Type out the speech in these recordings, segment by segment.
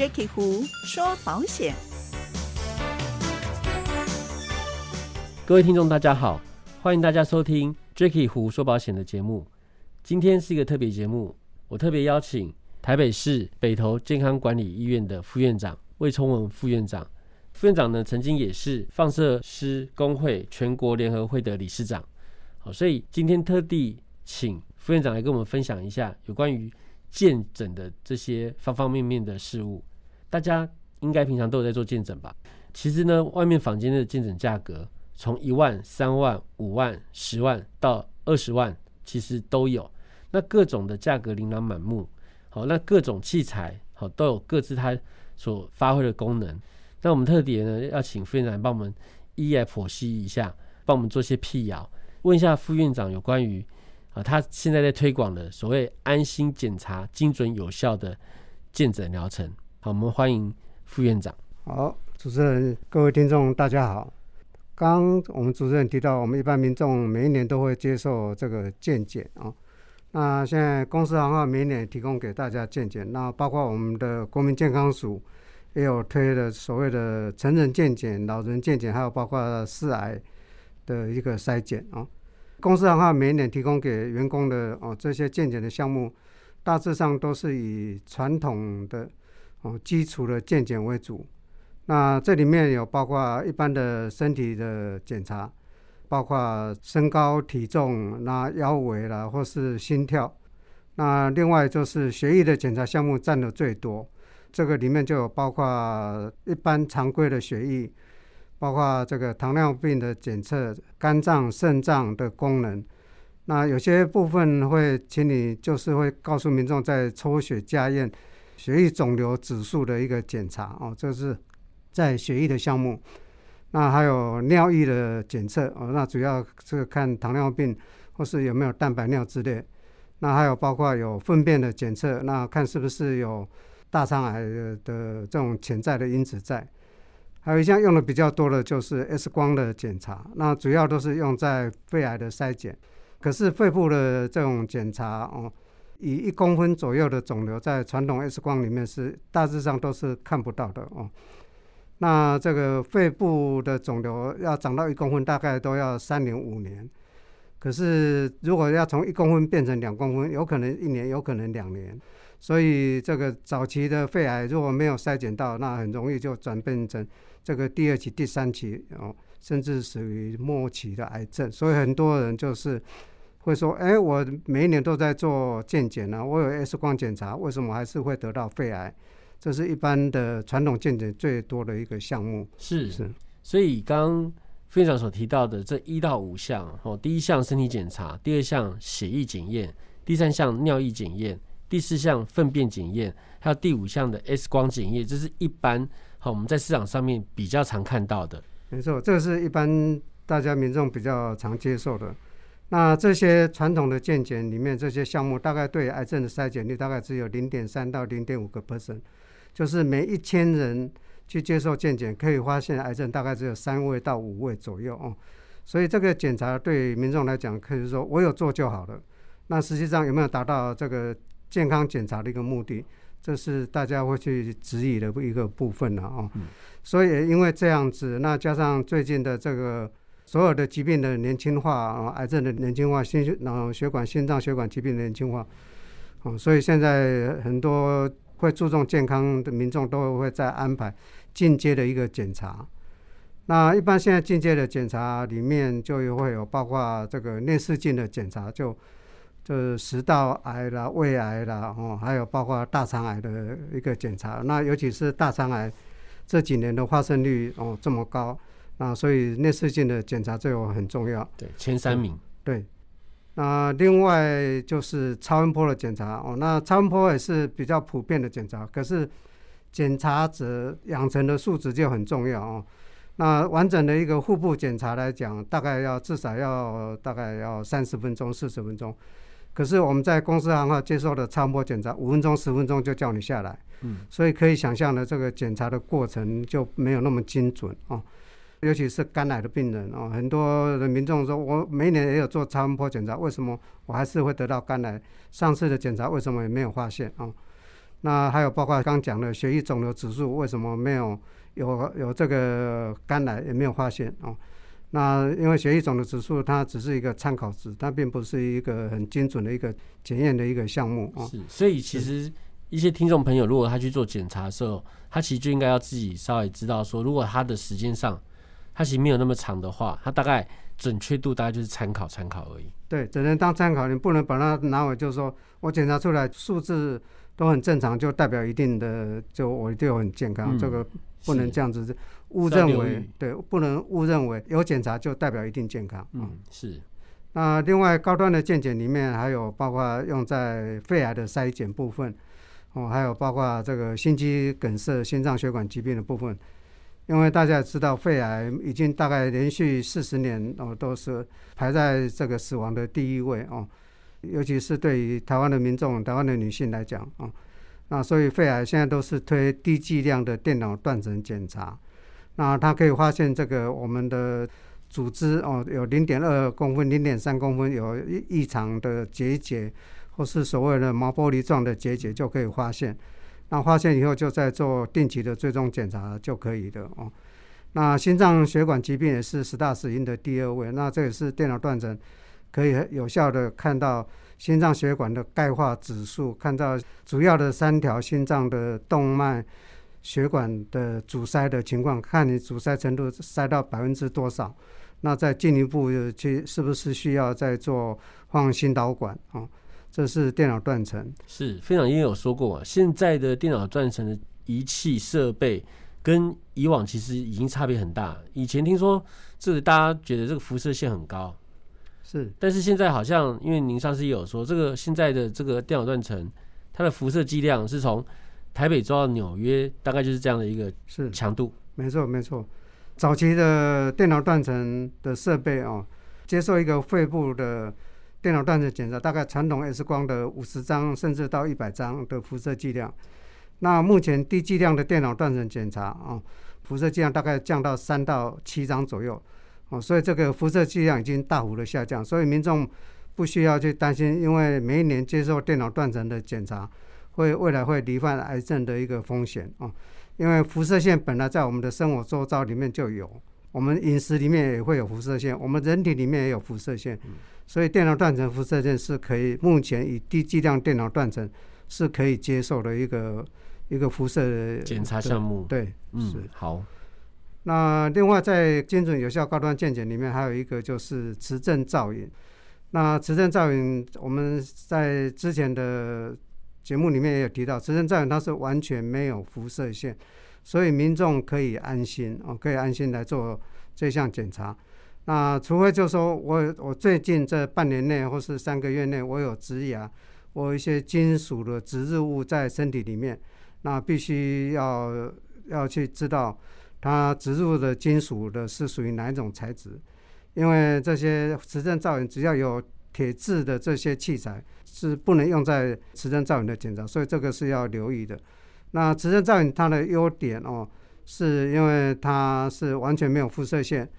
Jacky 胡说保险。各位听众，大家好，欢迎大家收听 Jacky 胡说保险的节目。今天是一个特别节目，我特别邀请台北市北投健康管理医院的副院长魏聪文副院长。副院长呢，曾经也是放射师工会全国联合会的理事长。好，所以今天特地请副院长来跟我们分享一下有关于健诊的这些方方面面的事物。大家应该平常都有在做健诊吧？其实呢，外面房间的健诊价格从一万、三万、五万、十万到二十万，其实都有。那各种的价格琳琅满目。好，那各种器材好都有各自它所发挥的功能。那我们特别呢要请副院长帮我们一一剖析一下，帮我们做些辟谣，问一下副院长有关于啊他现在在推广的所谓安心检查、精准有效的健诊疗程。好，我们欢迎副院长。好，主持人、各位听众，大家好。刚我们主持人提到，我们一般民众每一年都会接受这个健检啊。那现在公司行号每年提供给大家健检，那包括我们的国民健康署也有推的所谓的成人健检、老人健检，还有包括四癌的一个筛检啊。公司行号每年提供给员工的哦这些健检的项目，大致上都是以传统的。哦，基础的健检为主，那这里面有包括一般的身体的检查，包括身高、体重、那腰围啦，或是心跳。那另外就是血液的检查项目占的最多，这个里面就有包括一般常规的血液，包括这个糖尿病的检测、肝脏、肾脏的功能。那有些部分会请你就是会告诉民众在抽血加验。血液肿瘤指数的一个检查哦，这是在血液的项目。那还有尿液的检测哦，那主要是看糖尿病或是有没有蛋白尿之类。那还有包括有粪便的检测，那看是不是有大肠癌的这种潜在的因子在。还有一项用的比较多的就是 X 光的检查，那主要都是用在肺癌的筛检。可是肺部的这种检查哦。以一公分左右的肿瘤，在传统 X 光里面是大致上都是看不到的哦。那这个肺部的肿瘤要长到一公分，大概都要三年五年。可是如果要从一公分变成两公分，有可能一年，有可能两年。所以这个早期的肺癌如果没有筛检到，那很容易就转变成这个第二期、第三期哦，甚至属于末期的癌症。所以很多人就是。会说，哎，我每一年都在做健检呢，我有 X 光检查，为什么还是会得到肺癌？这是一般的传统健检最多的一个项目。是是，所以刚院长所提到的这一到五项，哦，第一项身体检查，第二项血液检验，第三项尿液检验，第四项粪便检验，还有第五项的 X 光检验，这是一般好我们在市场上面比较常看到的。没错，这个是一般大家民众比较常接受的。那这些传统的健检里面，这些项目大概对癌症的筛检率大概只有零点三到零点五个 percent，就是每一千人去接受健检，可以发现癌症大概只有三位到五位左右哦。所以这个检查对民众来讲，可以说我有做就好了。那实际上有没有达到这个健康检查的一个目的，这是大家会去质疑的一个部分了哦。所以因为这样子，那加上最近的这个。所有的疾病的年轻化啊，癌症的年轻化，心脑血管、心脏血管疾病的年轻化，哦，所以现在很多会注重健康的民众都会在安排进阶的一个检查。那一般现在进阶的检查里面就会有包括这个内视镜的检查，就就是食道癌啦、胃癌啦，哦，还有包括大肠癌的一个检查。那尤其是大肠癌这几年的发生率哦这么高。啊，所以内视镜的检查这个很重要。对，前三名。对，那另外就是超音波的检查哦。那超音波也是比较普遍的检查，可是检查者养成的素质就很重要哦。那完整的一个腹部检查来讲，大概要至少要大概要三十分钟、四十分钟。可是我们在公司行号接受的超音波检查，五分钟、十分钟就叫你下来。嗯。所以可以想象的，这个检查的过程就没有那么精准哦。尤其是肝癌的病人哦，很多的民众说，我每年也有做超音波检查，为什么我还是会得到肝癌？上次的检查为什么也没有发现啊？那还有包括刚讲的血液肿瘤指数为什么没有有有这个肝癌也没有发现哦？那因为血液肿瘤指数它只是一个参考值，它并不是一个很精准的一个检验的一个项目哦。是，所以其实一些听众朋友，如果他去做检查的时候，他其实就应该要自己稍微知道说，如果他的时间上他其实没有那么长的话，它大概准确度大概就是参考参考而已。对，只能当参考，你不能把它拿为就是说我检查出来数字都很正常，就代表一定的就我一定很健康，嗯这个不能这样子误认为，对，不能误认为有检查就代表一定健康。嗯，嗯，是，那另外高端的健检里面还有包括用在肺癌的筛检部分，哦，还有包括这个心肌梗塞、心脏血管疾病的部分。因为大家也知道，肺癌已经大概连续四十年哦，都是排在这个死亡的第一位哦，尤其是对于台湾的民众、台湾的女性来讲哦，那所以肺癌现在都是推低剂量的电脑断层检查，那它可以发现这个我们的组织哦，有零点二公分、零点三公分有异常的结节，或是所谓的毛玻璃状的结节，就可以发现。那发现以后，就在做定期的追踪检查就可以的哦。那心脏血管疾病也是十大死因的第二位，那这也是电脑断层可以有效的看到心脏血管的钙化指数，看到主要的三条心脏的动脉血管的阻塞的情况，看你阻塞程度塞到百分之多少，那再进一步去是不是需要再做放心导管啊、这是电脑断层。是非常也有说过啊，现在的电脑断层的仪器设备跟以往其实已经差别很大。以前听说这个大家觉得这个辐射线很高，是但是现在好像因为您上次也有说，这个现在的这个电脑断层，它的辐射剂量是从台北走到纽约，大概就是这样的一个是，强度。没错没错。早期的电脑断层的设备哦，接受一个肺部的电脑断层检查，大概传统 X 光的五十张甚至到一百张的辐射剂量。那目前低剂量的电脑断层检查啊、辐射剂量大概降到三到七张左右哦，所以这个辐射剂量已经大幅的下降，所以民众不需要去担心，因为每一年接受电脑断层的检查，会未来会罹患癌症的一个风险哦。因为辐射线本来在我们的生活周遭里面就有，我们饮食里面也会有辐射线，我们人体里面也有辐射线，所以电脑断层辐射线是可以，目前以低剂量电脑断层是可以接受的一个一个辐射检查项目对，是嗯，好，那另外在精准有效高端健检里面还有一个就是磁振造影。那磁振造影我们在之前的节目里面也有提到，磁振造影它是完全没有辐射线，所以民众可以安心哦，可以安心来做这项检查。那除非就说我我最近这半年内或是三个月内我有植牙，我有一些金属的植入物在身体里面，那必须要要去知道它植入的金属的是属于哪一种材质，因为这些磁振造影只要有铁质的这些器材是不能用在磁振造影的检查，所以这个是要留意的。那磁振造影它的优点哦，是因为它是完全没有辐射线，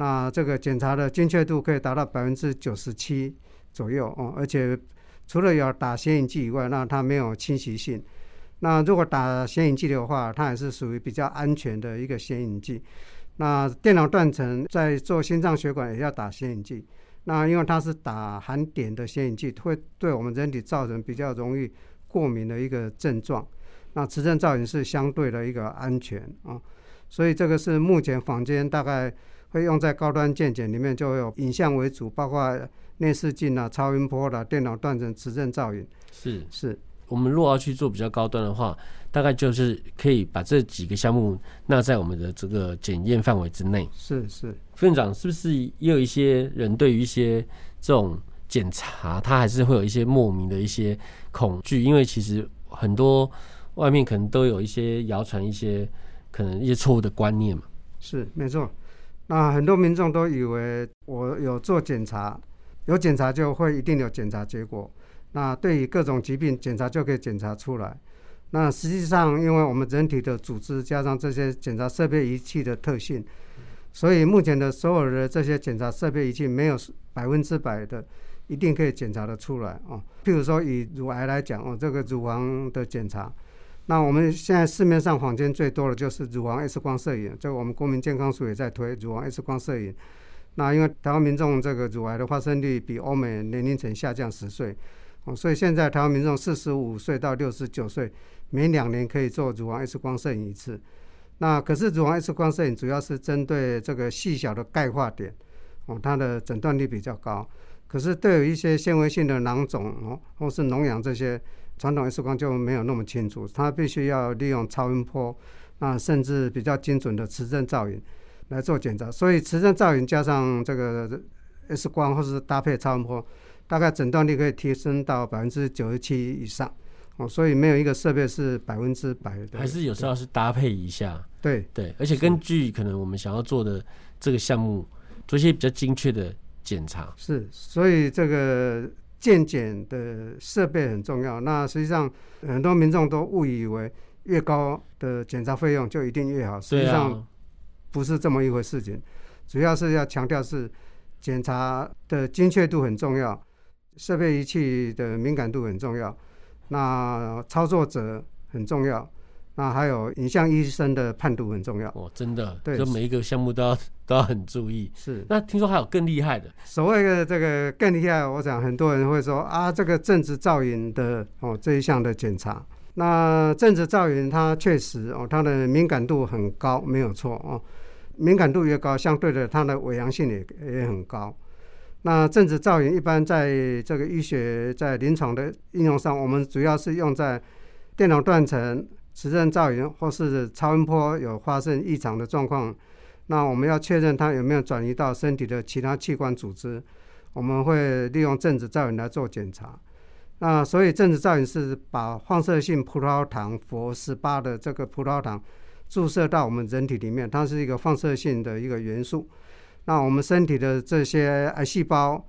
那这个检查的精确度可以达到百分之九十七左右哦，而且除了有打显影剂以外，那它没有侵袭性。那如果打显影剂的话，它也是属于比较安全的一个显影剂。那电脑断层在做心脏血管也要打显影剂，那因为它是打含碘的显影剂，会对我们人体造成比较容易过敏的一个症状。那磁振造影是相对的一个安全啊，所以这个是目前坊间大概会用在高端健检里面，就会有影像为主，包括内视镜啊、超音波啦、电脑断层、磁振造影是是。我们如果要去做比较高端的话，大概就是可以把这几个项目纳在我们的这个检验范围之内。是是，副院长是不是也有一些人对于一些这种检查，他还是会有一些莫名的一些恐惧？因为其实很多外面可能都有一些谣传，一些可能一些错误的观念嘛。是没错。那很多民众都以为我有做检查，有检查就会一定有检查结果。那对于各种疾病检查就可以检查出来。那实际上，因为我们人体的组织加上这些检查设备仪器的特性，所以目前的所有的这些检查设备仪器没有百分之百的一定可以检查得出来哦。譬如说以乳癌来讲哦，这个乳房的检查，那我们现在市面上坊间最多的就是乳房 X 光摄影，这个我们国民健康署也在推乳房 X 光摄影。那因为台湾民众这个乳癌的发生率比欧美年龄层下降十岁，所以现在台湾民众四十五岁到六十九岁，每两年可以做乳房 X 光摄影一次。那可是乳房 X 光摄影主要是针对这个细小的钙化点，哦，它的诊断率比较高。可是对于一些纤维性的囊肿哦，或是脓疡这些。传统 X 光就没有那么清楚，它必须要利用超音波，啊，甚至比较精准的磁振造影来做检查。所以磁振造影加上这个 X 光，或是搭配超音波，大概诊断率可以提升到百分之九十七以上。哦，所以没有一个设备是百分之百的，还是有时候是搭配一下。对对，而且根据可能我们想要做的这个项目，做一些比较精确的检查。是，所以这个。健检的设备很重要，那实际上很多民众都误以为越高的检查费用就一定越好，实际上不是这么一回事情。主要是要强调是检查的精确度很重要，设备仪器的敏感度很重要，那操作者很重要。那还有影像医生的判读很重要哦，真的，对，就每一个项目都要都要很注意。是，那听说还有更厉害的，所谓的这个更厉害，我想很多人会说啊，这个正子造影的哦这一项的检查，那正子造影它确实哦它的敏感度很高，没有错哦，敏感度越高，相对的它的伪阳性也也很高。那正子造影一般在这个医学在临床的应用上，我们主要是用在电脑断层。磁振造影或是超音波有发生异常的状况，那我们要确认它有没有转移到身体的其他器官组织，我们会利用正子造影来做检查。那所以正子造影是把放射性葡萄糖氟十八的这个葡萄糖注射到我们人体里面，它是一个放射性的一个元素。那我们身体的这些癌细胞，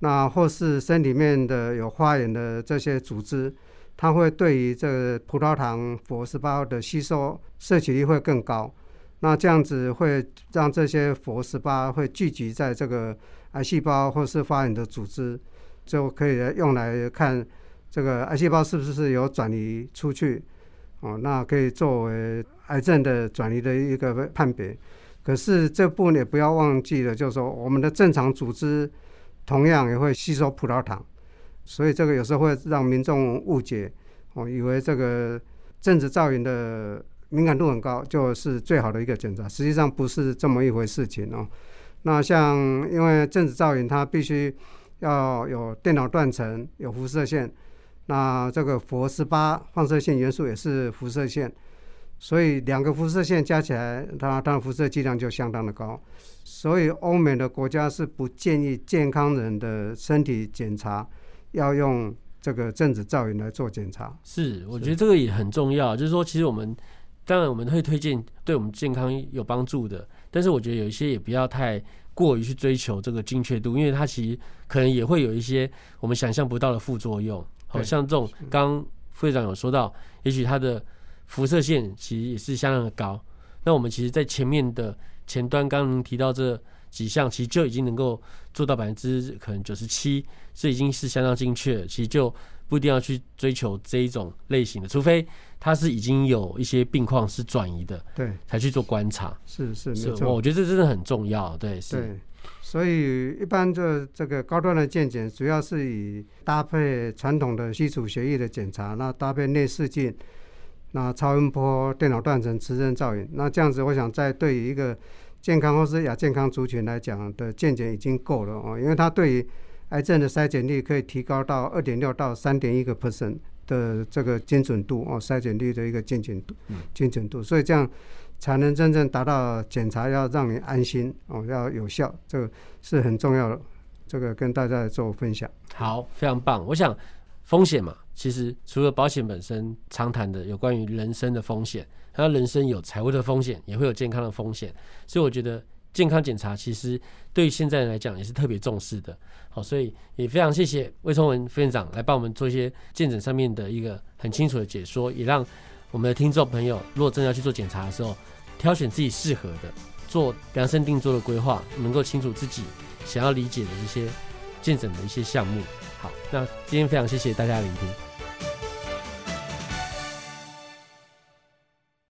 那或是身体里面的有发炎的这些组织。它会对于这个葡萄糖氟十八的吸收摄取率会更高，那这样子会让这些氟十八会聚集在这个癌细胞或是发炎的组织，就可以用来看这个癌细胞是不是有转移出去，哦，那可以作为癌症的转移的一个判别。可是这部分也不要忘记了，就是说我们的正常组织同样也会吸收葡萄糖。所以这个有时候会让民众误解，哦，以为这个政治造影的敏感度很高，就是最好的一个检查。实际上不是这么一回事情哦。那像因为政治造影它必须要有电脑断层、有辐射线，那这个氟十八放射性元素也是辐射线，所以两个辐射线加起来，它它的辐射剂量就相当的高。所以欧美的国家是不建议健康人的身体检查。要用这个正子造影来做检查，是，我觉得这个也很重要。就是说，其实我们当然我们会推荐对我们健康有帮助的，但是我觉得有一些也不要太过于去追求这个精确度，因为它其实可能也会有一些我们想象不到的副作用。好像这种，刚副会长有说到，也许它的辐射线其实也是相当的高。那我们其实，在前面的前端，刚刚提到这。几项其实就已经能够做到百分之可能九十七，这已经是相当精确。其实就不一定要去追求这一种类型的，除非他是已经有一些病况是转移的，对，才去做观察。是是没错，我觉得这真的很重要。对，是。所以一般这这个高端的健检，主要是以搭配传统的基础血液的检查，那搭配内视镜，那超音波、电脑断层、磁振造影，那这样子，我想在对于一个健康或是亚健康族群来讲的健检已经够了哦，因为它对于癌症的筛检率可以提高到二点六到三点一个 percent 的这个精准度哦，筛检率的一个精准度，精准度，所以这样才能真正达到检查要让你安心哦，要有效，这个是很重要的，这个跟大家做分享。好，非常棒。我想风险嘛，其实除了保险本身常谈的有关于人生的风险。他人生有财务的风险，也会有健康的风险，所以我觉得健康检查其实对于现在人来讲也是特别重视的。好，所以也非常谢谢魏崇文副院长来帮我们做一些健诊上面的一个很清楚的解说，也让我们的听众朋友，如果真的要去做检查的时候，挑选自己适合的，做量身定做的规划，能够清楚自己想要理解的这些健诊的一些项目。好，那今天非常谢谢大家聆听。